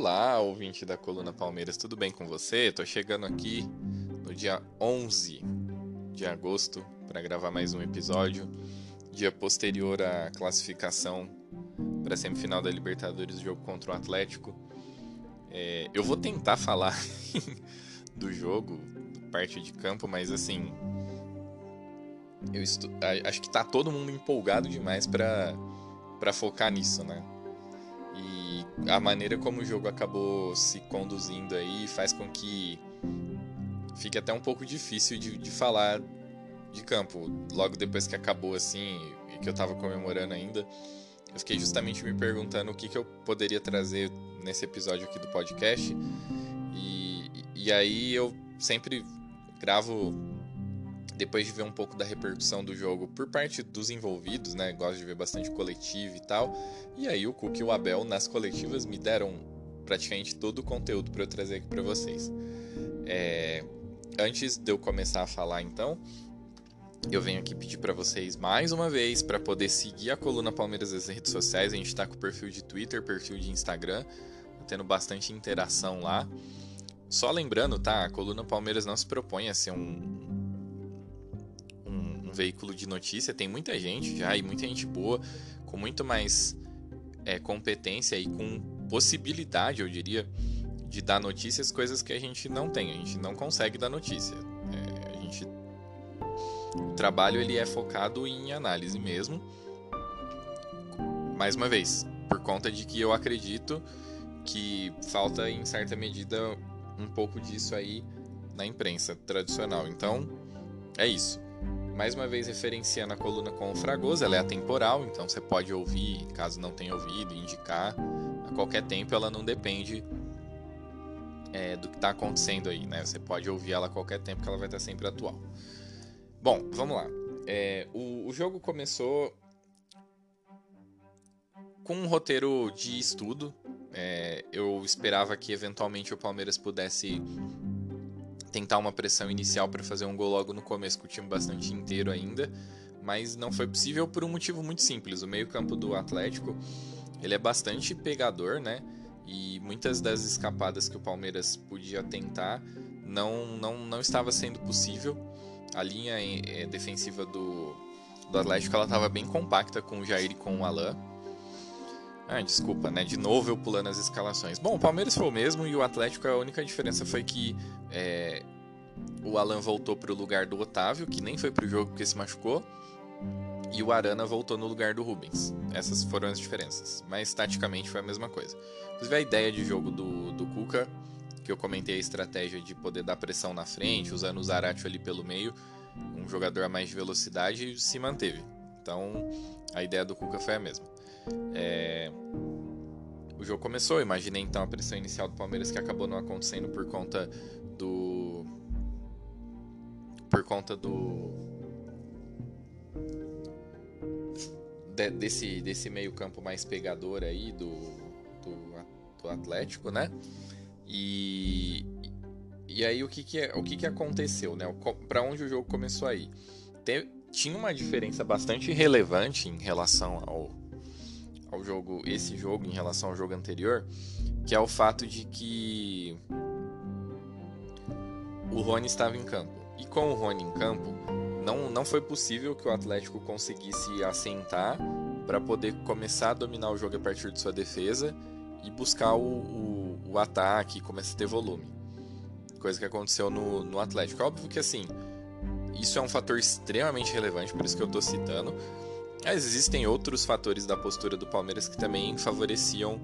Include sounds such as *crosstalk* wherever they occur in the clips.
Olá, ouvinte da Coluna Palmeiras, tudo bem com você? Tô chegando aqui no dia 11 de agosto para gravar mais um episódio, dia posterior à classificação para a semifinal da Libertadores do jogo contra o Atlético. É, eu vou tentar falar *laughs* do jogo, parte de campo, mas assim, eu acho que tá todo mundo empolgado demais para focar nisso, né? E a maneira como o jogo acabou se conduzindo aí faz com que fique até um pouco difícil de, de falar de campo. Logo depois que acabou assim, e que eu tava comemorando ainda, eu fiquei justamente me perguntando o que, que eu poderia trazer nesse episódio aqui do podcast. E, e aí eu sempre gravo depois de ver um pouco da repercussão do jogo por parte dos envolvidos, né? Gosto de ver bastante coletivo e tal. E aí o Cook e o Abel nas coletivas me deram praticamente todo o conteúdo para eu trazer aqui para vocês. É, Antes de eu começar a falar, então, eu venho aqui pedir para vocês mais uma vez para poder seguir a coluna Palmeiras nas redes sociais. A gente está com perfil de Twitter, perfil de Instagram, tá tendo bastante interação lá. Só lembrando, tá? A coluna Palmeiras não se propõe a ser um, um, veículo de notícia. Tem muita gente já e muita gente boa, com muito mais é, competência e com possibilidade, eu diria, de dar notícias, coisas que a gente não tem. A gente não consegue dar notícia. É, a gente, o trabalho ele é focado em análise mesmo. Mais uma vez, por conta de que eu acredito que falta em certa medida um pouco disso aí na imprensa tradicional. Então, é isso. Mais uma vez referenciando a coluna com o Fragoso, ela é atemporal, então você pode ouvir, caso não tenha ouvido, indicar a qualquer tempo, ela não depende é, do que está acontecendo aí, né? Você pode ouvir ela a qualquer tempo que ela vai estar sempre atual. Bom, vamos lá. É, o, o jogo começou com um roteiro de estudo. É, eu esperava que eventualmente o Palmeiras pudesse tentar uma pressão inicial para fazer um gol logo no começo com o time bastante inteiro ainda, mas não foi possível por um motivo muito simples. O meio-campo do Atlético, ele é bastante pegador, né? E muitas das escapadas que o Palmeiras podia tentar não não, não estava sendo possível. A linha eh, defensiva do, do Atlético ela estava bem compacta com o Jair e com o Alain. Ah, desculpa, né? De novo eu pulando as escalações. Bom, o Palmeiras foi o mesmo e o Atlético a única diferença foi que é, o Alan voltou para o lugar do Otávio, que nem foi para o jogo porque se machucou, e o Arana voltou no lugar do Rubens. Essas foram as diferenças, mas taticamente foi a mesma coisa. Inclusive a ideia de jogo do, do Cuca, que eu comentei a estratégia de poder dar pressão na frente, usando o Zaratio ali pelo meio, um jogador a mais de velocidade, se manteve. Então a ideia do Cuca foi a mesma. É... O jogo começou, eu imaginei então a pressão inicial do Palmeiras que acabou não acontecendo por conta do. Por conta do. de- desse, desse meio-campo mais pegador aí do, do, do Atlético, né? E, e aí o que que, é- o que, que aconteceu, né? Para onde o jogo começou aí? Te- tinha uma diferença bastante relevante em relação ao, ao jogo, esse jogo em relação ao jogo anterior, que é o fato de que o Rony estava em campo. E com o Rony em campo, não, não foi possível que o Atlético conseguisse assentar para poder começar a dominar o jogo a partir de sua defesa e buscar o, o, o ataque e começar a ter volume. Coisa que aconteceu no, no Atlético. Óbvio que assim, isso é um fator extremamente relevante, por isso que eu estou citando. Mas existem outros fatores da postura do Palmeiras que também favoreciam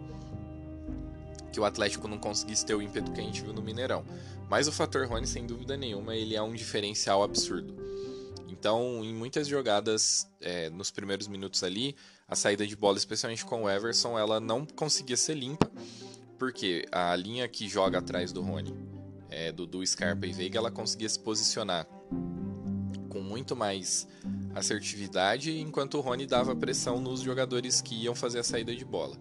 que o Atlético não conseguisse ter o ímpeto que a gente viu no Mineirão. Mas o fator Rony, sem dúvida nenhuma, ele é um diferencial absurdo. Então, em muitas jogadas, é, nos primeiros minutos ali, a saída de bola, especialmente com o Everson, ela não conseguia ser limpa, porque a linha que joga atrás do Rony, é, Dudu, Scarpa e Veiga, ela conseguia se posicionar com muito mais assertividade, enquanto o Rony dava pressão nos jogadores que iam fazer a saída de bola.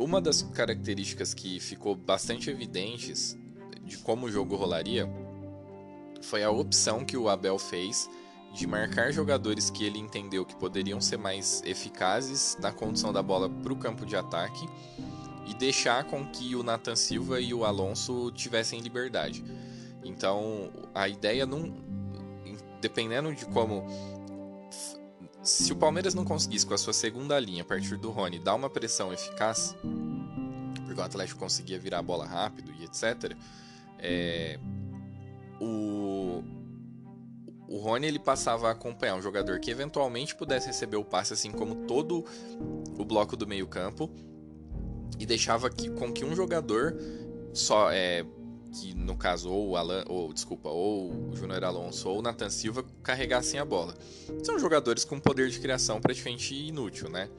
Uma das características que ficou bastante evidentes de como o jogo rolaria foi a opção que o Abel fez de marcar jogadores que ele entendeu que poderiam ser mais eficazes na condução da bola para o campo de ataque e deixar com que o Nathan Silva e o Alonso tivessem liberdade. Então, a ideia não dependendo de como se o Palmeiras não conseguisse com a sua segunda linha a partir do Rony dar uma pressão eficaz, porque o Atlético conseguia virar a bola rápido e etc, é, o, o Rony ele passava a acompanhar um jogador que eventualmente pudesse receber o passe, assim como todo o bloco do meio campo, e deixava que, com que um jogador só é, que no caso ou o Alan, ou desculpa, ou o Júnior Alonso ou o Nathan Silva carregassem a bola. São jogadores com poder de criação praticamente inútil, né?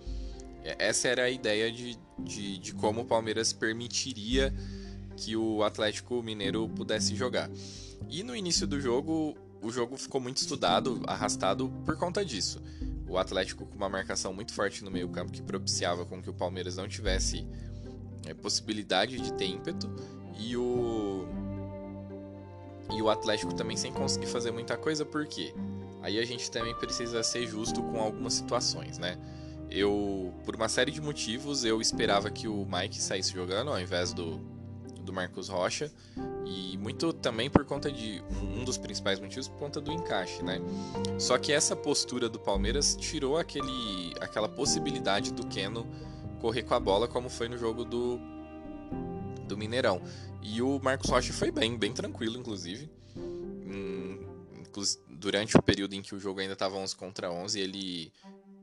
Essa era a ideia de, de, de como o Palmeiras permitiria que o Atlético Mineiro pudesse jogar. E no início do jogo, o jogo ficou muito estudado, arrastado por conta disso. O Atlético com uma marcação muito forte no meio-campo que propiciava com que o Palmeiras não tivesse é, possibilidade de ter ímpeto e o e o Atlético também sem conseguir fazer muita coisa, por quê? Aí a gente também precisa ser justo com algumas situações, né? Eu, por uma série de motivos, eu esperava que o Mike saísse jogando ao invés do, do Marcos Rocha. E muito também por conta de. Um dos principais motivos por conta do encaixe, né? Só que essa postura do Palmeiras tirou aquele, aquela possibilidade do Keno correr com a bola, como foi no jogo do, do Mineirão. E o Marcos Rocha foi bem, bem tranquilo, inclusive. Hum, durante o período em que o jogo ainda estava 11 contra 11, ele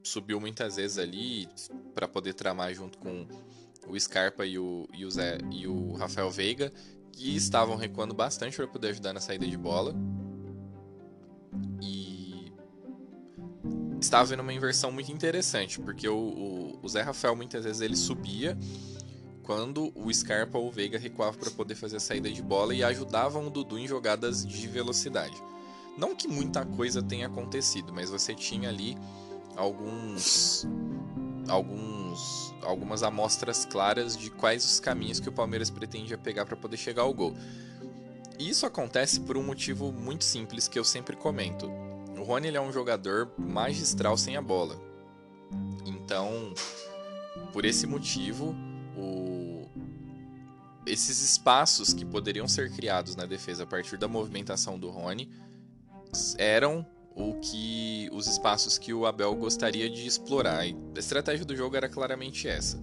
subiu muitas vezes ali para poder tramar junto com o Scarpa e o, e o, Zé, e o Rafael Veiga, que estavam recuando bastante para poder ajudar na saída de bola. E estava vendo uma inversão muito interessante, porque o, o, o Zé Rafael muitas vezes ele subia quando o Scarpa ou o Veiga recuavam para poder fazer a saída de bola e ajudavam o Dudu em jogadas de velocidade. Não que muita coisa tenha acontecido, mas você tinha ali alguns alguns algumas amostras claras de quais os caminhos que o Palmeiras pretendia pegar para poder chegar ao gol. E isso acontece por um motivo muito simples que eu sempre comento. O Rony ele é um jogador magistral sem a bola. Então, por esse motivo, o... esses espaços que poderiam ser criados na defesa a partir da movimentação do Rony eram o que os espaços que o Abel gostaria de explorar. A estratégia do jogo era claramente essa.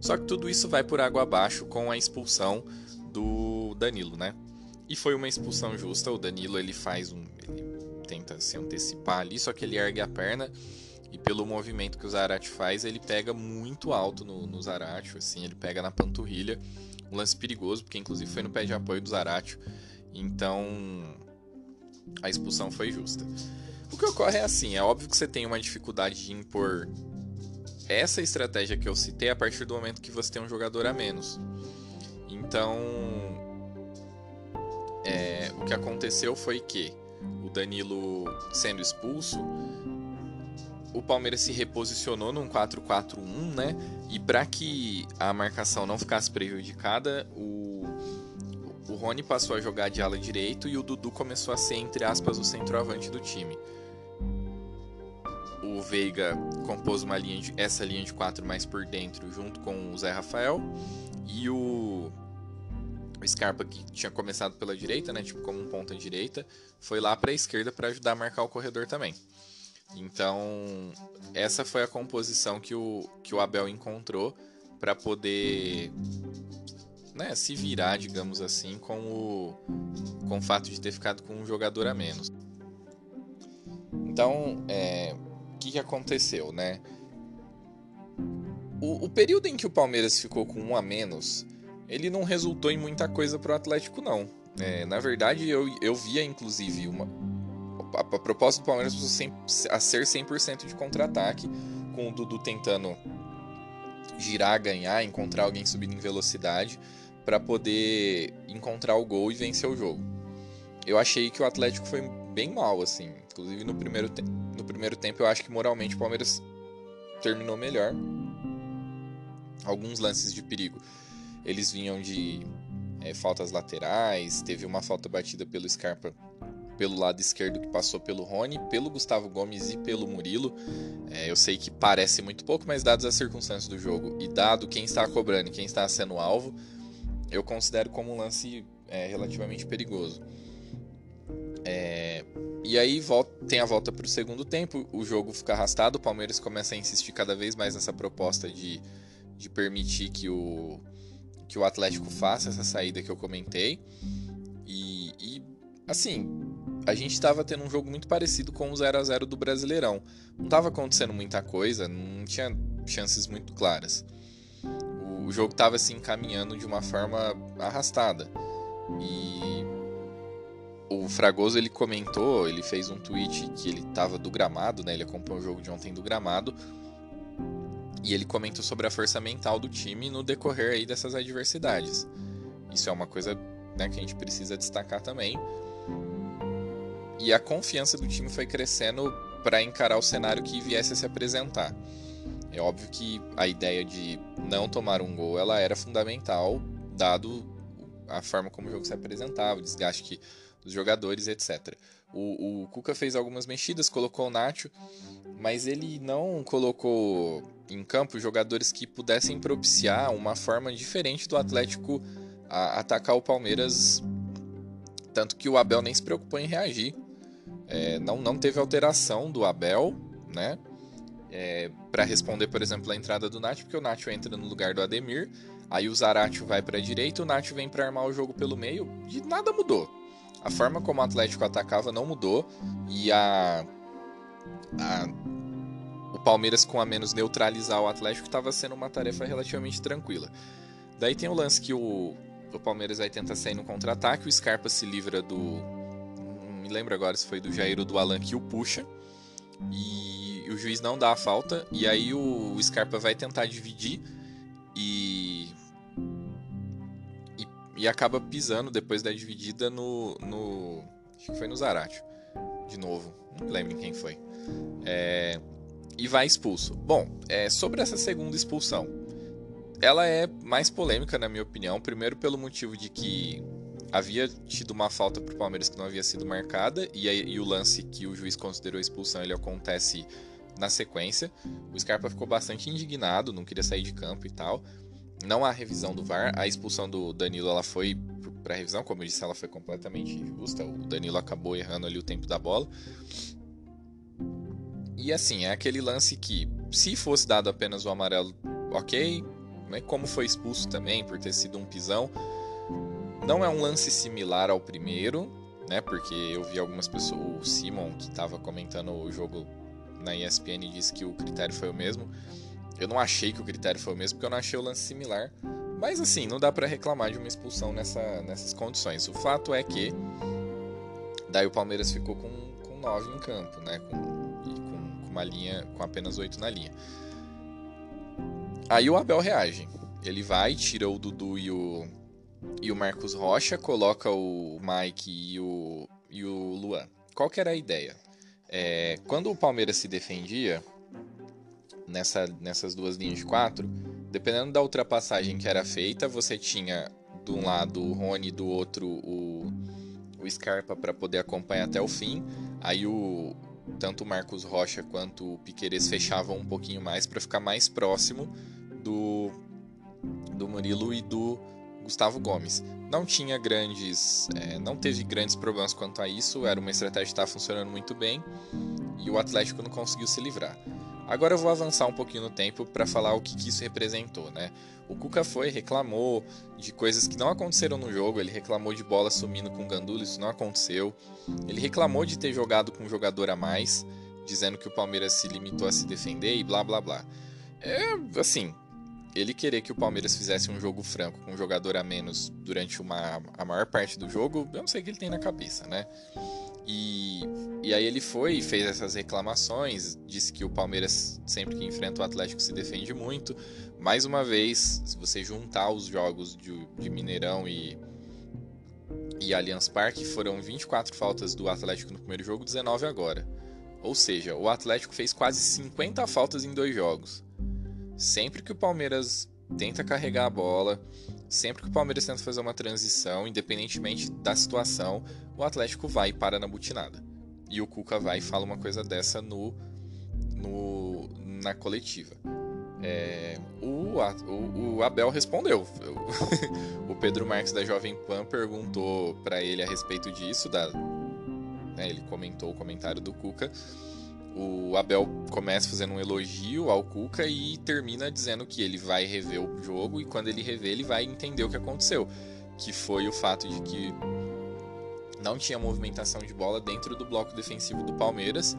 Só que tudo isso vai por água abaixo com a expulsão do Danilo, né? E foi uma expulsão justa. O Danilo ele faz um, ele tenta se antecipar ali, só que ele ergue a perna e pelo movimento que o Zarate faz, ele pega muito alto no, no Zarate, assim, ele pega na panturrilha. Um lance perigoso, porque inclusive foi no pé de apoio do Zarate. Então, a expulsão foi justa. O que ocorre é assim, é óbvio que você tem uma dificuldade de impor essa estratégia que eu citei a partir do momento que você tem um jogador a menos. Então, é, o que aconteceu foi que o Danilo sendo expulso, o Palmeiras se reposicionou num 4-4-1, né? E para que a marcação não ficasse prejudicada, o, o Rony passou a jogar de ala direito e o Dudu começou a ser, entre aspas, o centroavante do time. O Veiga compôs uma linha de, essa linha de quatro mais por dentro, junto com o Zé Rafael. E o, o Scarpa, que tinha começado pela direita, né, tipo como um ponta direita, foi lá para a esquerda para ajudar a marcar o corredor também. Então, essa foi a composição que o, que o Abel encontrou para poder né, se virar, digamos assim, com o, com o fato de ter ficado com um jogador a menos. Então, é, que, que aconteceu, né? O, o, período em que o Palmeiras ficou com um a menos, ele não resultou em muita coisa pro Atlético, não. É, na verdade, eu, eu via, inclusive, uma, a, a do Palmeiras a ser 100% de contra-ataque, com o Dudu tentando girar, ganhar, encontrar alguém subindo em velocidade para poder encontrar o gol e vencer o jogo. Eu achei que o Atlético foi bem mal, assim. Inclusive no primeiro, no primeiro tempo eu acho que moralmente o Palmeiras terminou melhor. Alguns lances de perigo. Eles vinham de é, faltas laterais, teve uma falta batida pelo Scarpa pelo lado esquerdo que passou pelo Rony, pelo Gustavo Gomes e pelo Murilo. É, eu sei que parece muito pouco, mas dadas as circunstâncias do jogo e dado quem está cobrando e quem está sendo alvo, eu considero como um lance é, relativamente perigoso. É, e aí volta, tem a volta para o segundo tempo, o jogo fica arrastado, o Palmeiras começa a insistir cada vez mais nessa proposta de, de permitir que o, que o Atlético faça essa saída que eu comentei. E, e assim, a gente estava tendo um jogo muito parecido com o 0 a 0 do Brasileirão. Não estava acontecendo muita coisa, não tinha chances muito claras. O, jogo estava se encaminhando de uma forma arrastada. E o Fragoso ele comentou, ele fez um tweet que ele estava do gramado, né? Ele acompanhou o jogo de ontem do gramado. E ele comentou sobre a força mental do time no decorrer aí dessas adversidades. Isso é uma coisa né, que a gente precisa destacar também. E a confiança do time foi crescendo para encarar o cenário que viesse a se apresentar. É óbvio que a ideia de não tomar um gol ela era fundamental, dado a forma como o jogo se apresentava, o desgaste que dos jogadores, etc. O, o Cuca fez algumas mexidas, colocou o Nacho, mas ele não colocou em campo jogadores que pudessem propiciar uma forma diferente do Atlético a atacar o Palmeiras. Tanto que o Abel nem se preocupou em reagir. É, não, não teve alteração do Abel, né? É, para responder, por exemplo, a entrada do Nacho, porque o Nacho entra no lugar do Ademir, aí o Zaratio vai para a direita, o Nacho vem para armar o jogo pelo meio e nada mudou a forma como o Atlético atacava não mudou e a, a o Palmeiras com a menos neutralizar o Atlético estava sendo uma tarefa relativamente tranquila. Daí tem o lance que o, o Palmeiras vai tentar sair no contra-ataque, o Scarpa se livra do. Não me lembro agora se foi do Jair ou do Alan que o puxa. E o juiz não dá a falta. E aí o, Scarpa vai tentar dividir. E e acaba pisando depois da dividida no. no acho que foi no Zarate. De novo. Não me lembro quem foi. É, e vai expulso. Bom, é, sobre essa segunda expulsão. Ela é mais polêmica, na minha opinião. Primeiro, pelo motivo de que havia tido uma falta para o Palmeiras que não havia sido marcada. E, aí, e o lance que o juiz considerou expulsão ele acontece na sequência. O Scarpa ficou bastante indignado, não queria sair de campo e tal não há revisão do VAR. A expulsão do Danilo ela foi para revisão, como eu disse, ela foi completamente injusta. O Danilo acabou errando ali o tempo da bola. E assim, é aquele lance que, se fosse dado apenas o amarelo, ok. Né? Como foi expulso também por ter sido um pisão. Não é um lance similar ao primeiro, né? Porque eu vi algumas pessoas, o Simon que estava comentando o jogo na ESPN disse que o critério foi o mesmo. Eu não achei que o critério foi o mesmo, porque eu não achei o lance similar. Mas assim, não dá para reclamar de uma expulsão nessa, nessas condições. O fato é que daí o Palmeiras ficou com, com 9 em campo, né? Com, e com, com uma linha, com apenas 8 na linha. Aí o Abel reage. Ele vai, tira o Dudu e o, e o Marcos Rocha, coloca o Mike e o, e o Luan. Qual que era a ideia? É, quando o Palmeiras se defendia, nessa, nessas duas linhas de quatro, dependendo da ultrapassagem que era feita, você tinha de um lado o Rony, do outro o, o Scarpa para poder acompanhar até o fim. Aí o tanto o Marcos Rocha quanto o Piqueires fechavam um pouquinho mais para ficar mais próximo do do Murilo e do Gustavo Gomes. Não tinha grandes, é, não teve grandes problemas quanto a isso. Era uma estratégia que estava funcionando muito bem e o Atlético não conseguiu se livrar. Agora eu vou avançar um pouquinho no tempo para falar o que, que, isso representou, né? O Cuca foi, reclamou de coisas que não aconteceram no jogo, ele reclamou de bola sumindo com o Gandula, isso não aconteceu. Ele reclamou de ter jogado com um jogador a mais, dizendo que o Palmeiras se limitou a se defender e blá blá blá. É, assim, ele querer que o Palmeiras fizesse um jogo franco com um jogador a menos durante uma, a maior parte do jogo, eu não sei o que ele tem na cabeça, né? E, e aí ele foi e fez essas reclamações, disse que o Palmeiras, sempre que enfrenta o Atlético, se defende muito. Mais uma vez, se você juntar os jogos de, de Mineirão e, e Allianz Parque, foram 24 faltas do Atlético no primeiro jogo, 19 agora. Ou seja, o Atlético fez quase 50 faltas em dois jogos. Sempre que o Palmeiras tenta carregar a bola, sempre que o Palmeiras tenta fazer uma transição, independentemente da situação, o Atlético vai e para na butinada. E o Cuca vai e fala uma coisa dessa no, no na coletiva. É, o, o, o, Abel respondeu. *laughs* o Pedro Marques da Jovem Pan perguntou para ele a respeito disso, da, né, ele comentou o comentário do Cuca o Abel começa fazendo um elogio ao Cuca e termina dizendo que ele vai rever o jogo e quando ele rever ele vai entender o que aconteceu, que foi o fato de que não tinha movimentação de bola dentro do bloco defensivo do Palmeiras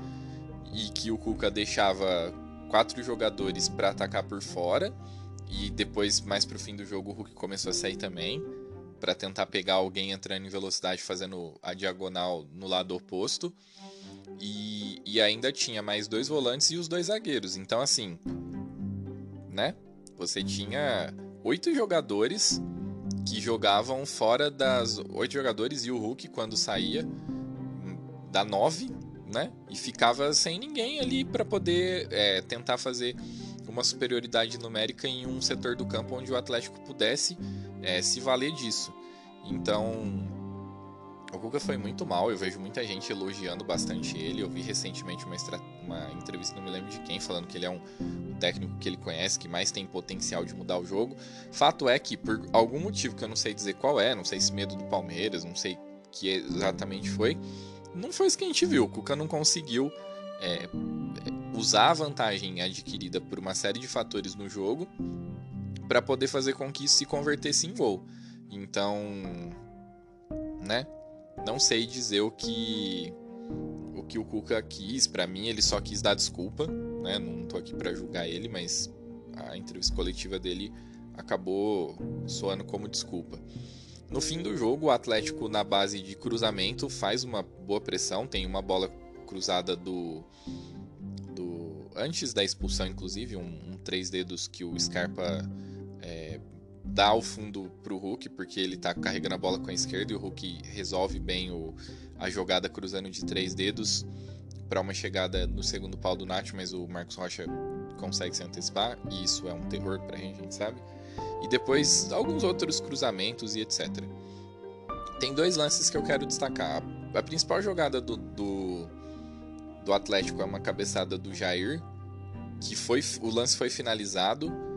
e que o Cuca deixava quatro jogadores para atacar por fora e depois mais pro fim do jogo o Hulk começou a sair também para tentar pegar alguém entrando em velocidade fazendo a diagonal no lado oposto. E, e ainda tinha mais dois volantes e os dois zagueiros. Então, assim, né? Você tinha oito jogadores que jogavam fora das oito jogadores e o Hulk quando saía da nove, né? E ficava sem ninguém ali para poder é, tentar fazer uma superioridade numérica em um setor do campo onde o Atlético pudesse é, se valer disso. Então, o Guga foi muito mal, eu vejo muita gente elogiando bastante ele. Eu vi recentemente uma, uma entrevista, não me lembro de quem, falando que ele é um, um técnico que ele conhece, que mais tem potencial de mudar o jogo. Fato é que, por algum motivo que eu não sei dizer qual é, não sei se medo do Palmeiras, não sei que exatamente foi, não foi isso que a gente viu. O Cuca não conseguiu é, usar a vantagem adquirida por uma série de fatores no jogo para poder fazer com que isso se convertesse em gol. Então, né? Não sei dizer o que o que o Cuca quis. Para mim, ele só quis dar desculpa, né? Não tô aqui para julgar ele, mas a entrevista coletiva dele acabou soando como desculpa. No fim do jogo, o Atlético, na base de cruzamento, faz uma boa pressão. Tem uma bola cruzada do. do antes da expulsão, inclusive, um, um três dedos que o Scarpa dá o fundo pro Hulk, porque ele tá carregando a bola com a esquerda e o Hulk resolve bem o, a jogada cruzando de três dedos para uma chegada no segundo pau do Nath, mas o Marcos Rocha consegue se antecipar, e isso é um terror pra gente, a gente sabe. E depois alguns outros cruzamentos e etc. Tem dois lances que eu quero destacar. A principal jogada do, do, do Atlético é uma cabeçada do Jair, que foi o lance foi finalizado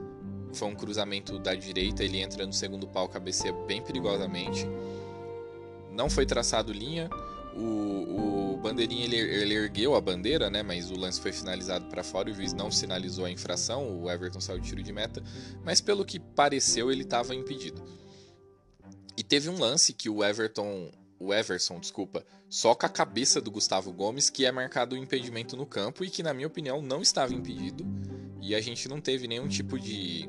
foi um cruzamento da direita, ele entra no segundo pau, cabeceia bem perigosamente. Não foi traçado linha. O, o bandeirinha ele, ele, ergueu a bandeira, né? Mas o lance foi finalizado para fora. O juiz não sinalizou a infração. O Everton saiu de tiro de meta. Mas pelo que pareceu, ele estava impedido. E teve um lance que o Everton, o Everson, desculpa, soca a cabeça do Gustavo Gomes, que é marcado o impedimento no campo e que, na minha opinião, não estava impedido. E a gente não teve nenhum tipo de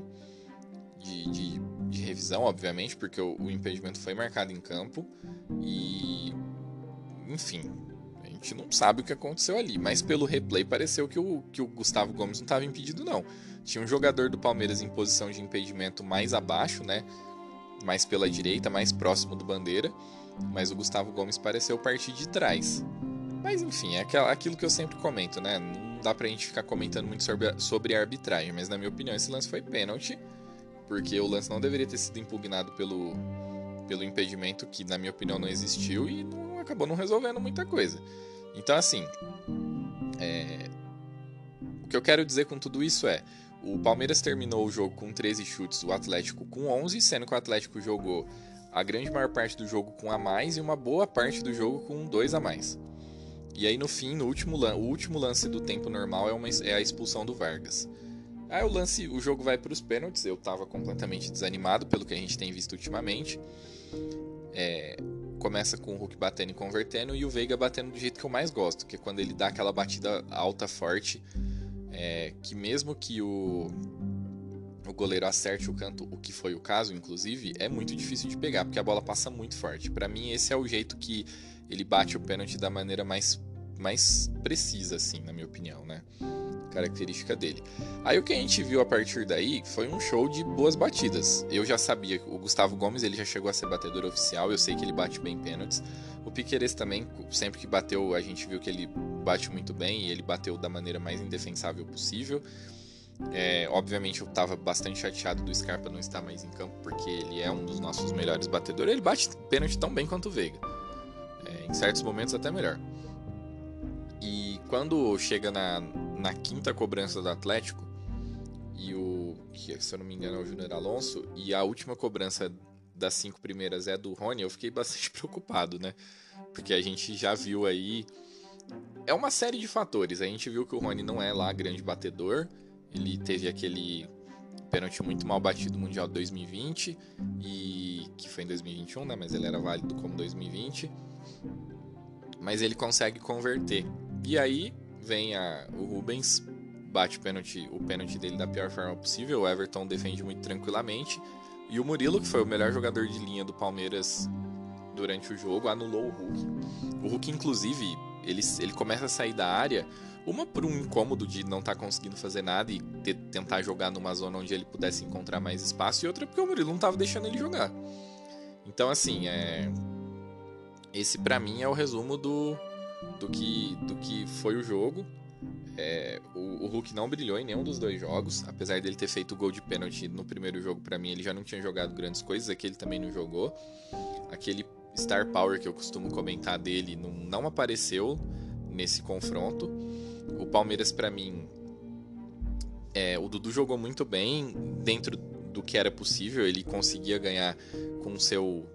de, de, revisão, obviamente, porque o, o, impedimento foi marcado em campo e. Enfim, a gente não sabe o que aconteceu ali, mas pelo replay pareceu que o, que o Gustavo Gomes não estava impedido, não. Tinha um jogador do Palmeiras em posição de impedimento mais abaixo, né? Mais pela direita, mais próximo do bandeira, mas o Gustavo Gomes pareceu partir de trás. Mas enfim, é aquilo que eu sempre comento, né? Não dá pra gente ficar comentando muito sobre sobre a arbitragem, mas na minha opinião esse lance foi pênalti porque o lance não deveria ter sido impugnado pelo, pelo impedimento que, na minha opinião, não existiu e não, acabou não resolvendo muita coisa. Então, assim, é... o que eu quero dizer com tudo isso é: o Palmeiras terminou o jogo com 13 chutes, o Atlético com 11, sendo que o Atlético jogou a grande maior parte do jogo com a mais e uma boa parte do jogo com dois a mais. E aí no fim, no último, o último lance do tempo normal é, uma, é a expulsão do Vargas. Aí o lance, o jogo vai para os pênaltis. Eu estava completamente desanimado pelo que a gente tem visto ultimamente. É, começa com o Hulk batendo e convertendo e o Veiga batendo do jeito que eu mais gosto, que é quando ele dá aquela batida alta, forte, é, que mesmo que o, o goleiro acerte o canto, o que foi o caso, inclusive, é muito difícil de pegar, porque a bola passa muito forte. Para mim, esse é o jeito que ele bate o pênalti da maneira mais, mais precisa, assim, na minha opinião, né? característica dele. Aí o que a gente viu a partir daí foi um show de boas batidas. Eu já sabia, o Gustavo Gomes ele já chegou a ser batedor oficial, eu sei que ele bate bem pênaltis. O Piqueires também, sempre que bateu, a gente viu que ele bate muito bem e ele bateu da maneira mais indefensável possível. É, obviamente eu estava bastante chateado do Scarpa não estar mais em campo, porque ele é um dos nossos melhores batedores. Ele bate pênalti tão bem quanto o Veiga. É, em certos momentos até melhor. E quando chega na, na quinta cobrança do Atlético, e o que se eu não me engano é o Júnior Alonso, e a última cobrança das cinco primeiras é do Rony, eu fiquei *laughs* bastante preocupado, né? Porque a gente já viu aí. É uma série de fatores. A gente viu que o Rony não é lá grande batedor. Ele teve aquele pênalti muito mal batido no Mundial de 2020 e que foi em 2021, né? Mas ele era válido como 2020. Mas ele consegue converter. E aí vem a, o Rubens, bate o pênalti, o pênalti dele da pior forma possível. O Everton defende muito tranquilamente. E o Murilo, que foi o melhor jogador de linha do Palmeiras durante o jogo, anulou o Hulk. O Hulk, inclusive, ele, ele começa a sair da área, uma por um incômodo de não estar tá conseguindo fazer nada e ter, tentar jogar numa zona onde ele pudesse encontrar mais espaço, e outra porque o Murilo não estava deixando ele jogar. Então, assim, é... esse para mim é o resumo do, do que, do que foi o jogo. É, o, o, Hulk não brilhou em nenhum dos dois jogos, apesar dele ter feito gol de pênalti no primeiro jogo, para mim ele já não tinha jogado grandes coisas, aqui ele também não jogou. Aquele star power que eu costumo comentar dele não, não apareceu nesse confronto. O Palmeiras, para mim, é, o Dudu jogou muito bem dentro do que era possível, ele conseguia ganhar com o seu,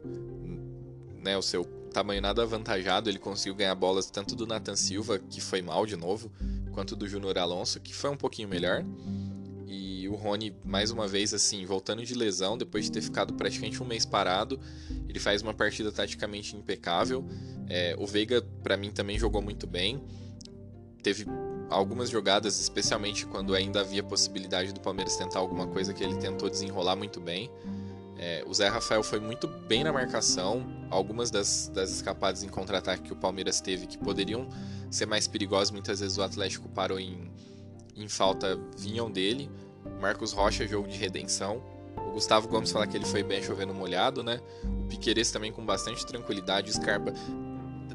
né, o seu tamanho nada avantajado, ele conseguiu ganhar bolas tanto do Nathan Silva, que foi mal de novo, quanto do Júnior Alonso, que foi um pouquinho melhor. E o Rony, mais uma vez, assim, voltando de lesão, depois de ter ficado praticamente um mês parado, ele faz uma partida taticamente impecável. É, o Veiga, para mim, também jogou muito bem. Teve algumas jogadas, especialmente quando ainda havia possibilidade do Palmeiras tentar alguma coisa que ele tentou desenrolar muito bem. É, o Zé Rafael foi muito bem na marcação. Algumas das, das escapadas em contra-ataque que o Palmeiras teve, que poderiam ser mais perigosas, muitas vezes o Atlético parou em, em falta, vinham dele. Marcos Rocha, jogo de redenção. O Gustavo Gomes falar que ele foi bem chovendo molhado, né? O Piqueires também com bastante tranquilidade. O Scarpa.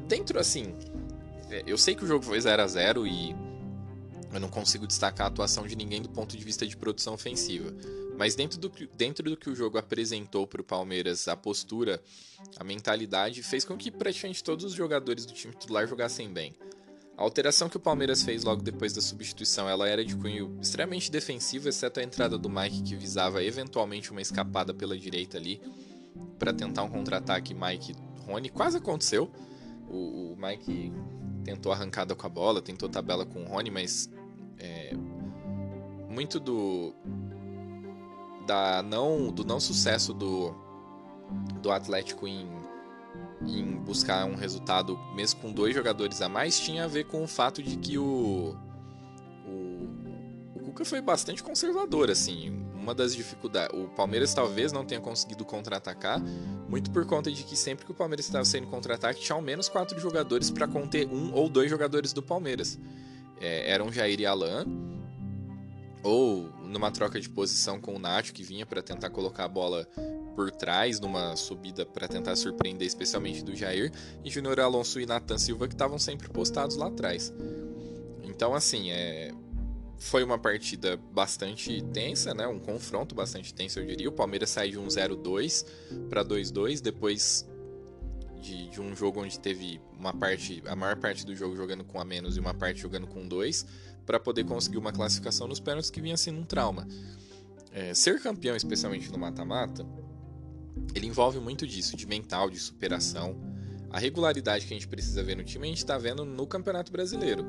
Dentro, assim. É, eu sei que o jogo foi 0 a 0 e eu não consigo destacar a atuação de ninguém do ponto de vista de produção ofensiva. Mas dentro do, dentro do que o jogo apresentou para o Palmeiras, a postura, a mentalidade, fez com que praticamente todos os jogadores do time titular jogassem bem. A alteração que o Palmeiras fez logo depois da substituição, ela era de cunho extremamente defensivo, exceto a entrada do Mike que visava eventualmente uma escapada pela direita ali para tentar um contra-ataque Mike Rony, quase aconteceu. O, o, Mike tentou arrancada com a bola, tentou tabela com o Rony, mas é, muito do da não, do não sucesso do, do Atlético em, em buscar um resultado, mesmo com dois jogadores a mais, tinha a ver com o fato de que o, o, o Cuca foi bastante conservador, assim. Uma das dificuldades. O Palmeiras talvez não tenha conseguido contra-atacar, muito por conta de que sempre que o Palmeiras estava sendo contra-ataque, tinha ao menos quatro jogadores para conter um ou dois jogadores do Palmeiras. É, eram Jair e Alain ou numa troca de posição com o Nacho, que vinha para tentar colocar a bola por trás, numa subida para tentar surpreender, especialmente do Jair, e Júnior Alonso e Nathan Silva, que estavam sempre postados lá atrás. Então, assim, é... foi uma partida bastante tensa, né? um confronto bastante tenso, eu diria. O Palmeiras sai de um 0-2 para 2-2, depois de, de, um jogo onde teve uma parte, a maior parte do jogo jogando com a menos e uma parte jogando com dois para poder conseguir uma classificação nos pênaltis que vinha sendo um trauma. É, ser campeão, especialmente no mata-mata, ele envolve muito disso, de mental, de superação. A regularidade que a gente precisa ver no time, a gente está vendo no Campeonato Brasileiro.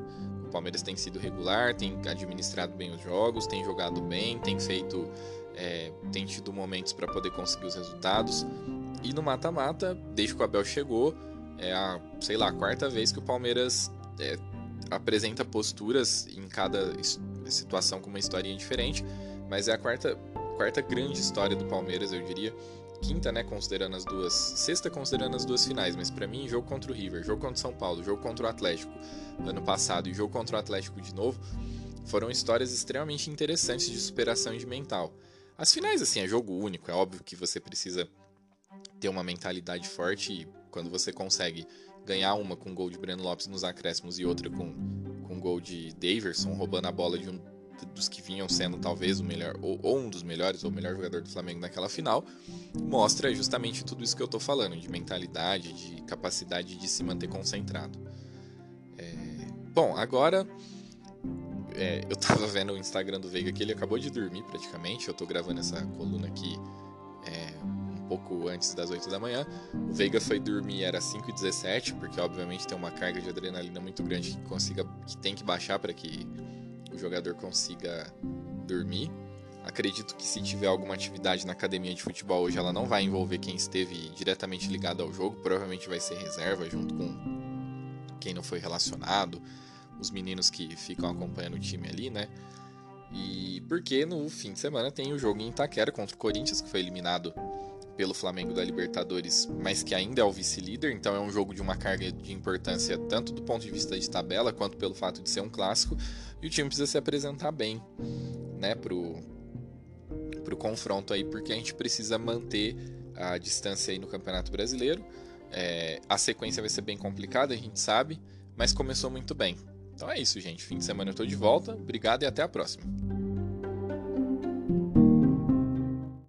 O Palmeiras tem sido regular, tem administrado bem os jogos, tem jogado bem, tem feito, é, tem tido momentos para poder conseguir os resultados. E no mata-mata, desde que o Abel chegou, é a, sei lá, a quarta vez que o Palmeiras é, apresenta posturas em cada situação com uma historinha diferente, mas é a quarta, quarta grande história do Palmeiras, eu diria. Quinta, né, considerando as duas. Sexta, considerando as duas finais, mas para mim, jogo contra o River, jogo contra o São Paulo, jogo contra o Atlético ano passado e jogo contra o Atlético de novo, foram histórias extremamente interessantes de superação de mental. As finais, assim, é jogo único, é óbvio que você precisa ter uma mentalidade forte e quando você consegue ganhar uma com gol de Breno Lopes nos acréscimos e outra com, com gol de Daverson roubando a bola de um dos que vinham sendo talvez o melhor ou, ou, um dos melhores ou o melhor jogador do Flamengo naquela final mostra justamente tudo isso que eu estou falando de mentalidade de capacidade de se manter concentrado. É... bom agora é, eu tava vendo o Instagram do Veiga que ele acabou de dormir praticamente eu tô gravando essa coluna aqui é, pouco antes das 8 da manhã. O Veiga foi dormir, era 5 e 17 porque obviamente tem uma carga de adrenalina muito grande que, consiga, que tem que baixar para que o jogador consiga dormir. Acredito que se tiver alguma atividade na academia de futebol hoje, ela não vai envolver quem esteve diretamente ligado ao jogo, provavelmente vai ser reserva junto com quem não foi relacionado, os meninos que ficam acompanhando o time ali, né? E porque no fim de semana tem o jogo em Itaquera contra o Corinthians, que foi eliminado pelo Flamengo da Libertadores, mas que ainda é o vice-líder, então é um jogo de uma carga de importância tanto do ponto de vista de tabela quanto pelo fato de ser um clássico, e o time precisa se apresentar bem, né, pro, pro confronto aí, porque a gente precisa manter a distância aí no Campeonato Brasileiro. É, a sequência vai ser bem complicada, a gente sabe, mas começou muito bem. Então é isso, gente. Fim de semana eu tô de volta. Obrigado e até a próxima.